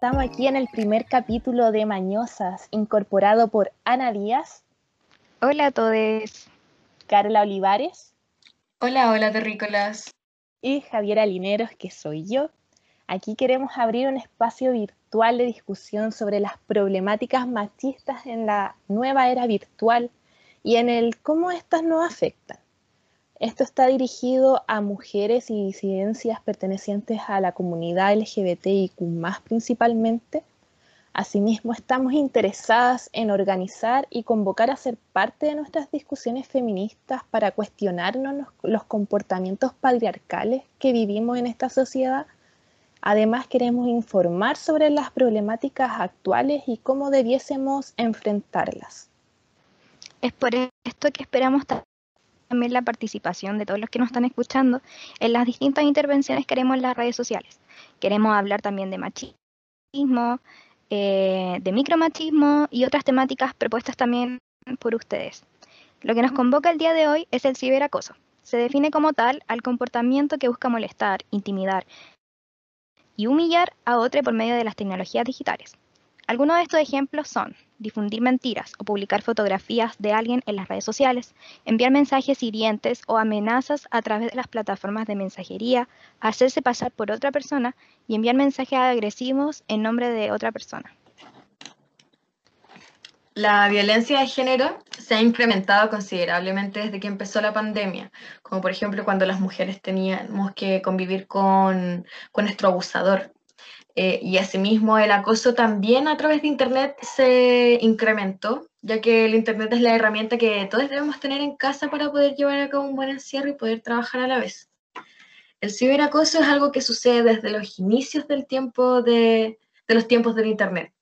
Estamos aquí en el primer capítulo de Mañosas, incorporado por Ana Díaz. Hola a todos. Carla Olivares. Hola, hola terrícolas. Y Javiera Lineros, que soy yo. Aquí queremos abrir un espacio virtual de discusión sobre las problemáticas machistas en la nueva era virtual y en el cómo estas nos afectan. Esto está dirigido a mujeres y disidencias pertenecientes a la comunidad LGBTIQ principalmente. Asimismo, estamos interesadas en organizar y convocar a ser parte de nuestras discusiones feministas para cuestionarnos los comportamientos patriarcales que vivimos en esta sociedad. Además, queremos informar sobre las problemáticas actuales y cómo debiésemos enfrentarlas. Es por esto que esperamos también la participación de todos los que nos están escuchando en las distintas intervenciones que haremos en las redes sociales. Queremos hablar también de machismo, eh, de micromachismo y otras temáticas propuestas también por ustedes. Lo que nos convoca el día de hoy es el ciberacoso. Se define como tal al comportamiento que busca molestar, intimidar y humillar a otro por medio de las tecnologías digitales. Algunos de estos ejemplos son difundir mentiras o publicar fotografías de alguien en las redes sociales, enviar mensajes hirientes o amenazas a través de las plataformas de mensajería, hacerse pasar por otra persona y enviar mensajes agresivos en nombre de otra persona. La violencia de género se ha incrementado considerablemente desde que empezó la pandemia, como por ejemplo cuando las mujeres teníamos que convivir con, con nuestro abusador, eh, y asimismo el acoso también a través de Internet se incrementó, ya que el Internet es la herramienta que todos debemos tener en casa para poder llevar a cabo un buen encierro y poder trabajar a la vez. El ciberacoso es algo que sucede desde los inicios del tiempo de, de los tiempos del Internet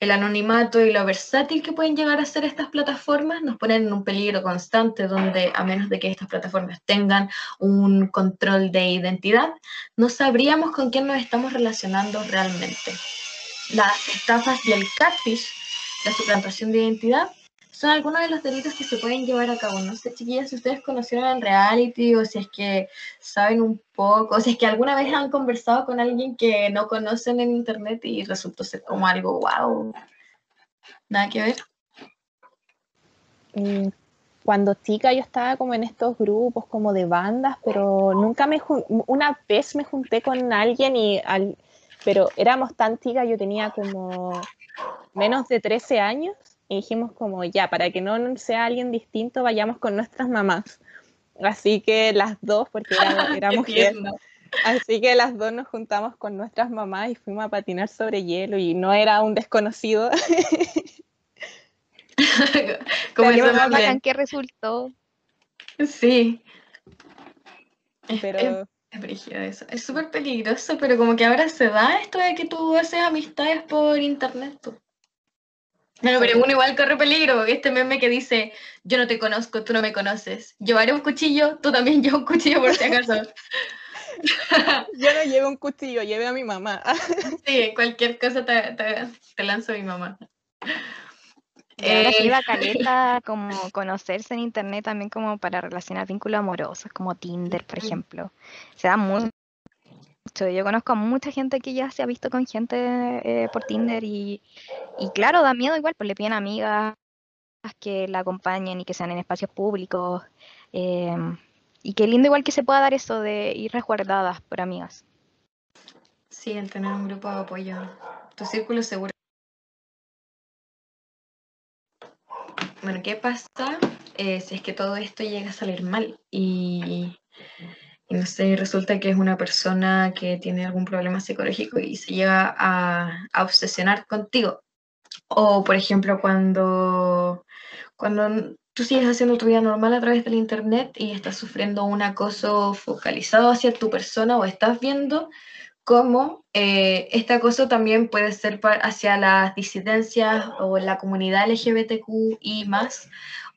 el anonimato y lo versátil que pueden llegar a ser estas plataformas nos ponen en un peligro constante donde a menos de que estas plataformas tengan un control de identidad, no sabríamos con quién nos estamos relacionando realmente. Las estafas y el catfish, la suplantación de identidad, son algunos de los delitos que se pueden llevar a cabo. No sé, chiquillas, si ustedes conocieron el reality o si es que saben un poco, o si es que alguna vez han conversado con alguien que no conocen en internet y resultó ser como algo wow. Nada que ver. Mm, cuando chica yo estaba como en estos grupos como de bandas, pero nunca me una vez me junté con alguien y al, pero éramos tan chicas, yo tenía como menos de 13 años y dijimos como ya, para que no sea alguien distinto, vayamos con nuestras mamás. Así que las dos, porque éramos así que las dos nos juntamos con nuestras mamás y fuimos a patinar sobre hielo y no era un desconocido. como eso bacán que resultó. Sí. Pero... Es, eso. Es súper peligroso, pero como que ahora se da esto de que tú haces amistades por internet. No, pero uno igual corre peligro, este meme que dice, yo no te conozco, tú no me conoces. Llevaré un cuchillo, tú también llevas un cuchillo por si acaso. yo no llevo un cuchillo, lleve a mi mamá. sí, cualquier cosa te, te, lanzo a mi mamá. ahora eh, la caleta como conocerse en internet también como para relacionar vínculos amorosos, como Tinder, por ejemplo. Se da yo conozco a mucha gente que ya se ha visto con gente eh, por Tinder y, claro, da miedo igual, pues le piden amigas que la acompañen y que sean en espacios públicos. Em, y qué lindo igual que se pueda dar eso de ir resguardadas por amigas. Sí, el tener un grupo de apoyo. Tu círculo seguro. Bueno, ¿qué pasa eh, si es que todo esto llega a salir mal? Y no sé, resulta que es una persona que tiene algún problema psicológico y se llega a, obsesionar contigo. O, por ejemplo, cuando, cuando tú sigues haciendo tu vida normal a través del Internet y estás sufriendo un acoso focalizado hacia tu persona o estás viendo cómo eh, este acoso también puede ser hacia las disidencias o la comunidad LGBTQ y más,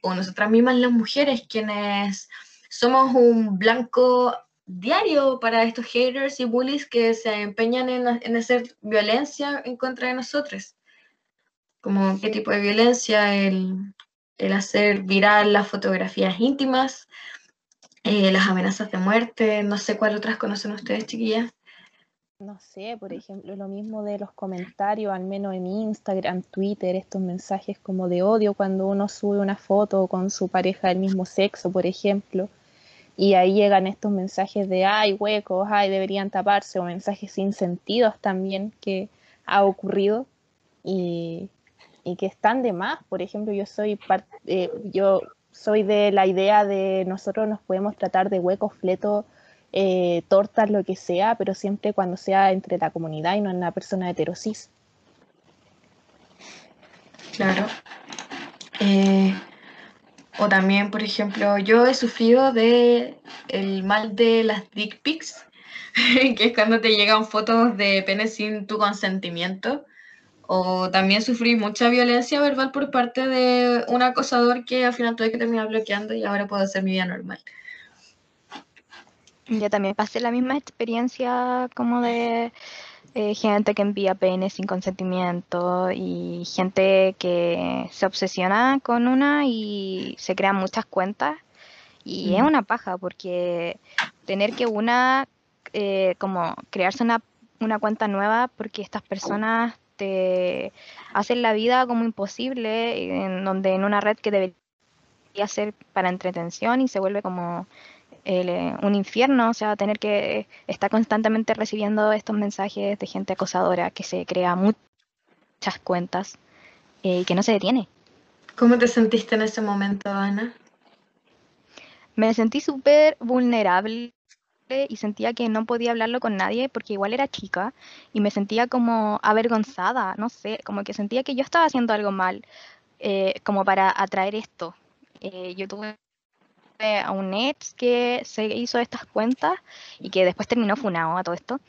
o nosotras mismas las mujeres quienes somos un blanco diario para estos haters y bullies que se empeñan en, hacer violencia en contra de nosotros. Como qué tipo de violencia, el, hacer viral las fotografías íntimas, eh, las amenazas de muerte, no sé cuál otras conocen ustedes, chiquillas. no sé, por ejemplo, lo mismo de los comentarios, al menos en Instagram, Twitter, estos mensajes como de odio cuando uno sube una foto con su pareja del mismo sexo, por ejemplo, y ahí llegan estos mensajes de, ay, huecos, ay, deberían taparse, o mensajes sin sentidos también que ha ocurrido y, que están de más. Por ejemplo, yo soy, eh, yo soy de la idea de nosotros nos podemos tratar de huecos, fletos, eh, tortas, lo que sea, pero siempre cuando sea entre la comunidad y no en una persona heterosis. Claro. Eh, o también, por ejemplo, yo he sufrido de el mal de las dick pics, que es cuando te llegan fotos de pene sin tu consentimiento. O también sufrí mucha violencia verbal por parte de un acosador que al final tuve que terminar bloqueando y ahora puedo hacer mi vida normal. Yo también pasé la misma experiencia como de eh, gente que envía pene sin consentimiento y gente que se obsesiona con una y se crean muchas cuentas. Y es una paja porque tener que una, eh, como crearse una, una cuenta nueva porque estas personas te hacen la vida como imposible, en donde en una red que debería ser para entretención y se vuelve como eh, un infierno, o sea, tener que estar constantemente recibiendo estos mensajes de gente acosadora que se crea muchas cuentas eh, y que no se detiene. ¿Cómo te sentiste en ese momento, Ana? Me sentí súper vulnerable y sentía que no podía hablarlo con nadie porque igual era chica y me sentía como avergonzada, no sé, como que sentía que yo estaba haciendo algo mal eh, como para atraer esto. yo tuve a un ex que se hizo estas cuentas y que después terminó funado a todo esto.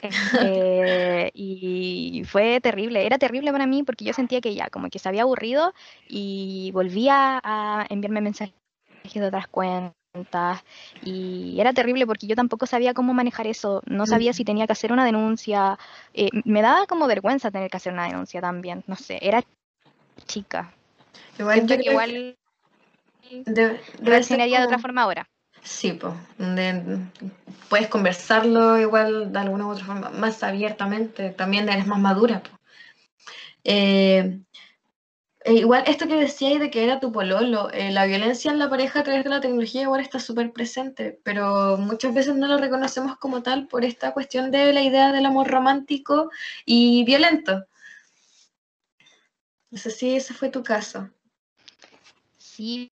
Eh, y fue terrible, era terrible para mí porque yo sentía que ya, como que se había aburrido y volvía a enviarme mensajes de otras cuentas y era terrible porque yo tampoco sabía cómo manejar eso, no sabía si tenía que hacer una denuncia, eh, me daba como vergüenza tener que hacer una denuncia también, no sé, era chica. Igual, que igual de, reaccionaría de otra forma ahora. Sí, pues, puedes conversarlo igual de alguna u otra forma, más abiertamente, también eres más madura. Eh, e igual esto que decías de que era tu pololo, eh, la violencia en la pareja a través de la tecnología igual está súper presente, pero muchas veces no lo reconocemos como tal por esta cuestión de la idea del amor romántico y violento. No sé si ese fue tu caso. Sí,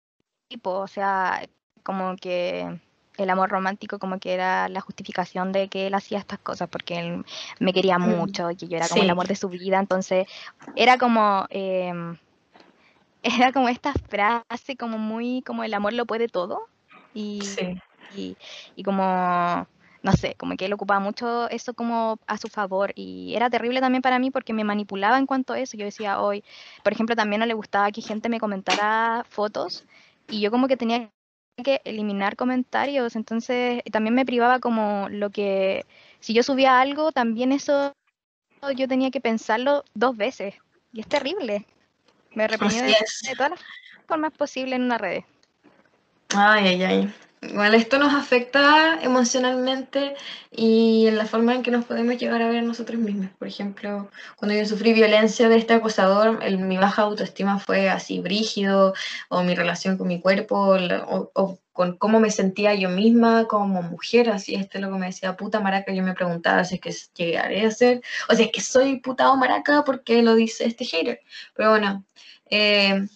o sea, como que el amor romántico como que era la justificación de que él hacía estas cosas porque él me quería mm. mucho y que yo era como el amor de su vida, entonces era como em, era como esta frase como muy como el amor lo puede todo y, y, y, como no sé, como que él ocupaba mucho eso como a su favor y era terrible también para mí porque me manipulaba en cuanto a eso. Yo decía hoy, por ejemplo, también no le gustaba que gente me comentara fotos y yo como que tenía que eliminar comentarios, entonces también me privaba como lo que, si yo subía algo, también eso yo tenía que pensarlo dos veces, y es terrible. Me reprimía de, todas las formas posibles en una red. Ay, ay, ay. Igual esto nos afecta emocionalmente y en la forma en que nos podemos llegar a ver nosotros mismos. Por ejemplo, cuando yo sufrí violencia de este acosador, mi baja autoestima fue así brígido, o mi relación con mi cuerpo, o, con cómo me sentía yo misma como mujer, así este lo que me decía puta maraca, yo me preguntaba si es que llegaré a ser, o si es que soy puta o maraca porque lo dice este hater. Pero bueno, eh,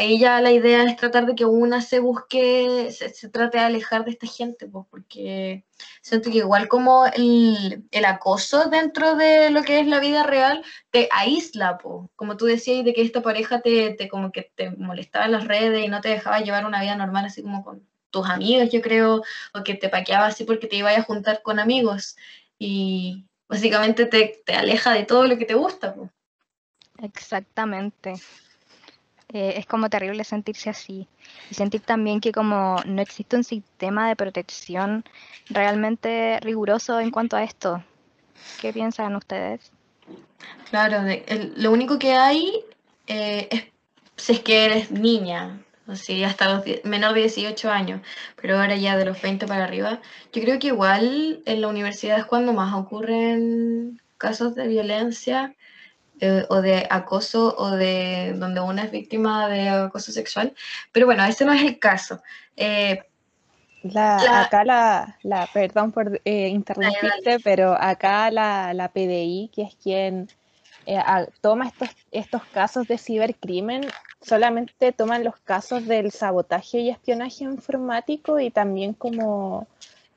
ahí ya la idea es tratar de que una se busque, se, trate de alejar de esta gente, pues, porque siento que igual como el, acoso dentro de lo que es la vida real, te aísla, pues, como tú decías, de que esta pareja te, te, como que te molestaba en las redes y no te dejaba llevar una vida normal así como con tus amigos, yo creo, o que te paqueaba así porque te iba a juntar con amigos y básicamente te, te aleja de todo lo que te gusta. Pues. Exactamente. Eh, es como terrible sentirse así y sentir también que como no existe un sistema de protección realmente riguroso en cuanto a esto. ¿Qué piensan ustedes? Claro, lo único que hay eh, es que eres niña, así hasta los menor de 18 años, pero ahora ya de los 20 para arriba. Yo creo que igual en la universidad es cuando más ocurren casos de violencia eh, o de acoso o de donde una es víctima de acoso sexual, pero bueno, ese no es el caso. Eh, la, acá la, la, perdón por eh, interrumpirte, pero acá la, la, PDI, que es quien eh, toma estos, estos casos de cibercrimen, solamente toman los casos del sabotaje y espionaje informático y también como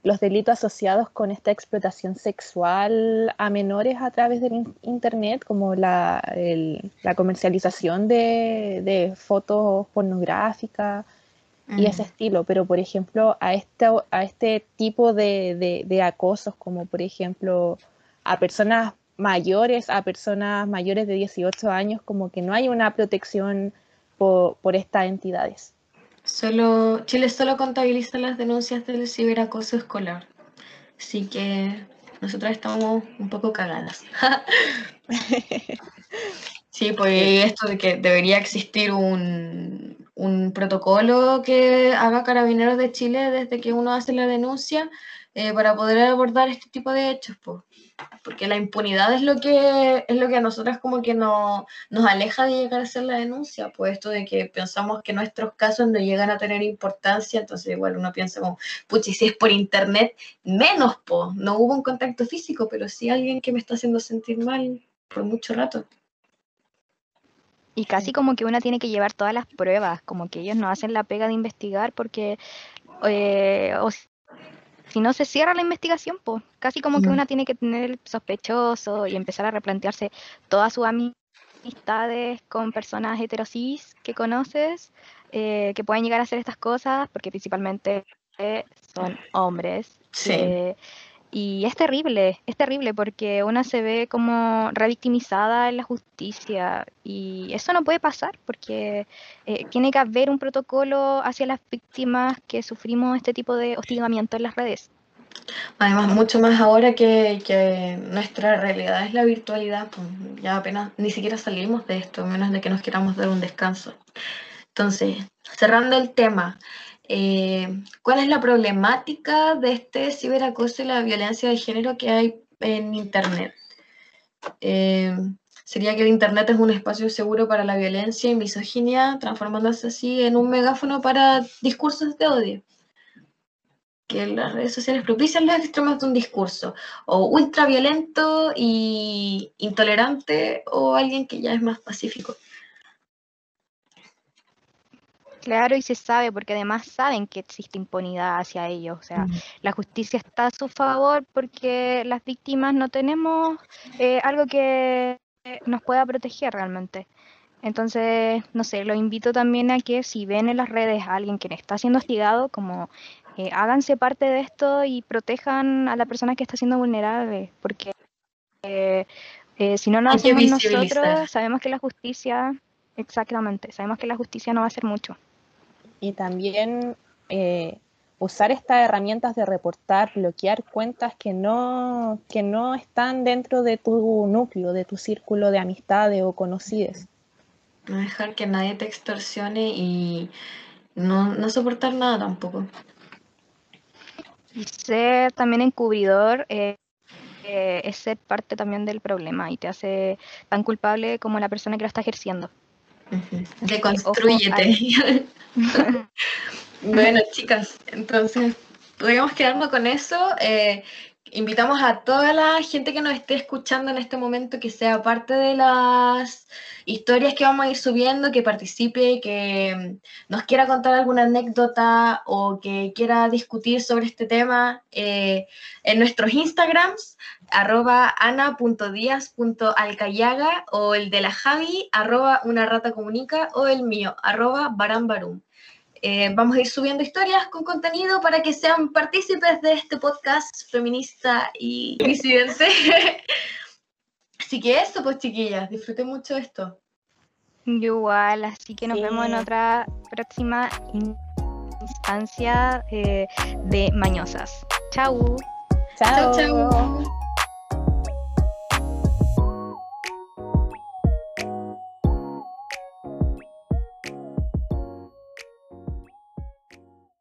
los delitos asociados con esta explotación sexual a menores a través del Internet, como la, la comercialización de, de fotos pornográficas y ese estilo, pero por ejemplo a este, a este tipo de, de, acosos, como por ejemplo a personas mayores, a personas mayores de 18 años, como que no hay una protección por, por estas entidades. Solo, Chile solo contabiliza las denuncias del ciberacoso escolar, así que nosotras estamos un poco cagadas. sí, pues esto de que debería existir un, un protocolo que haga Carabineros de Chile desde que uno hace la denuncia eh, para poder abordar este tipo de hechos, pues. porque la impunidad es lo que es lo que a nosotras como que no, nos aleja de llegar a hacer la denuncia, pues esto de que pensamos que nuestros casos no llegan a tener importancia, entonces igual uno piensa como, puchi, si es por internet, menos, pues, no hubo un contacto físico, pero sí alguien que me está haciendo sentir mal por mucho rato. Y casi como que una tiene que llevar todas las pruebas, como que ellos no hacen la pega de investigar porque eh, o si no se cierra la investigación, pues casi como que una tiene que tener el sospechoso y empezar a replantearse todas sus amistades con personas heterosis que conoces, eh, que pueden llegar a hacer estas cosas, porque principalmente son hombres. Sí. Eh, y es terrible, es terrible porque una se ve como revictimizada en la justicia y eso no puede pasar porque eh, tiene que haber un protocolo hacia las víctimas que sufrimos este tipo de hostigamiento en las redes. Además, mucho más ahora que, que nuestra realidad es la virtualidad, pues ya apenas ni siquiera salimos de esto, menos de que nos queramos dar un descanso. Entonces, cerrando el tema, eh, cuál es la problemática de este ciberacoso y la violencia de género que hay en Internet. Eh, sería que el Internet es un espacio seguro para la violencia y misoginia, transformándose así en un megáfono para discursos de odio. Que las redes sociales propician los extremos de un discurso, o ultraviolento y intolerante, o alguien que ya es más pacífico. Claro, y se sabe, porque además saben que existe impunidad hacia ellos. O sea, la justicia está a su favor porque las víctimas no tenemos eh, algo que nos pueda proteger realmente. Entonces, no sé, lo invito también a que si ven en las redes a alguien que está siendo hostigado, como eh, háganse parte de esto y protejan a la persona que está siendo vulnerable, porque eh, si no lo hacemos nosotros, sabemos que la justicia, exactamente, sabemos que la justicia no va a hacer mucho y también eh, usar estas herramientas de reportar, bloquear cuentas que no, que no están dentro de tu núcleo, de tu círculo de amistades o conocidos. No dejar que nadie te extorsione y no, no soportar nada tampoco. Y ser también encubridor eh, eh, es ser parte también del problema y te hace tan culpable como la persona que lo está ejerciendo. Deconstruyete. bueno, chicas, entonces podríamos quedarnos con eso. Eh, invitamos a toda la gente que nos esté escuchando en este momento que sea parte de las historias que vamos a ir subiendo, que participe, que mm, nos quiera contar alguna anécdota o que quiera discutir sobre este tema eh, en nuestros Instagrams, arroba ana.díaz.alcayaga o el de la Javi, arroba una rata comunica o el mío, arroba barambarum. Eh, vamos a ir subiendo historias con contenido para que sean partícipes de este podcast feminista y disidense. así que eso, pues chiquillas, disfruté mucho esto. Igual, así que nos vemos en otra próxima instancia eh, de Mañosas. Chau. Chao, chao.